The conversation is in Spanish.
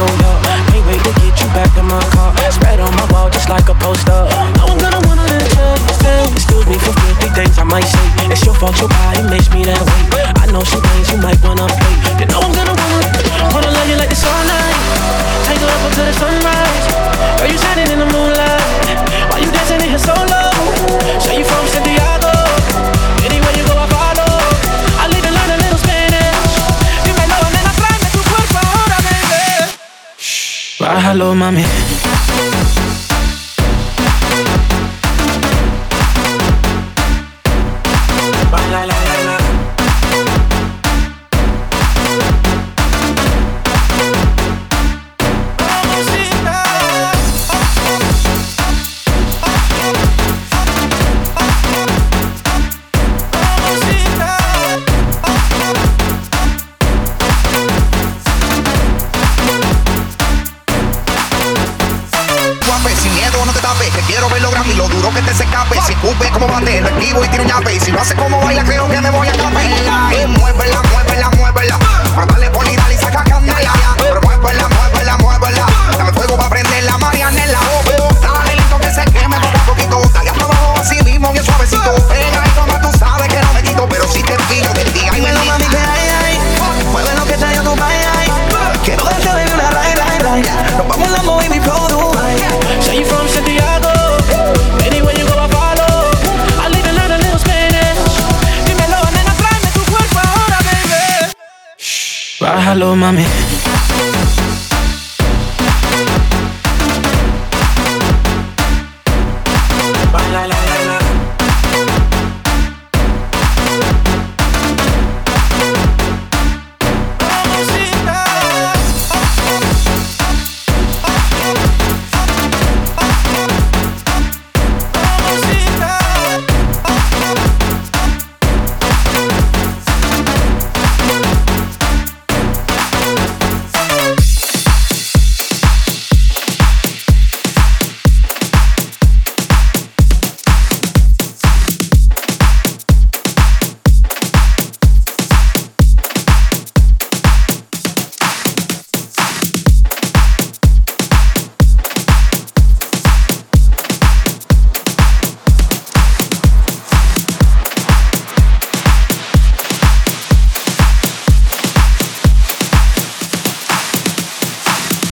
New York. Can't wait to get you back in my car. Spread on my wall just like a poster. No I'm gonna wanna let you stay. Excuse me for filthy things I might say. It's your fault, your body makes me that way. Bájalo, mami. Quiero verlo grande y lo duro que te se escape. Si escupe como bate, lo esquivo y tiro un yape. Y si no hace como baila, creo que me voy a capela. Y muévela, muévela, muévela. Para darle poli, dale y saca candela. Pero muévela, muévela, muévela. Dame fuego para prender la marianela. Oh, oh, dale lento que se queme poco a poquito. Dale hasta abajo así mismo, bien suavecito. Pega y toma, tú sabes que no me quito. Pero si te pillo del día y Dímelo, mami, que hay, hay. Mueve lo que traigo tu ay, ay. Quiero darte baby una ride, ride, ride. Nos vamos en la movie, mi flow, déjalo, mami.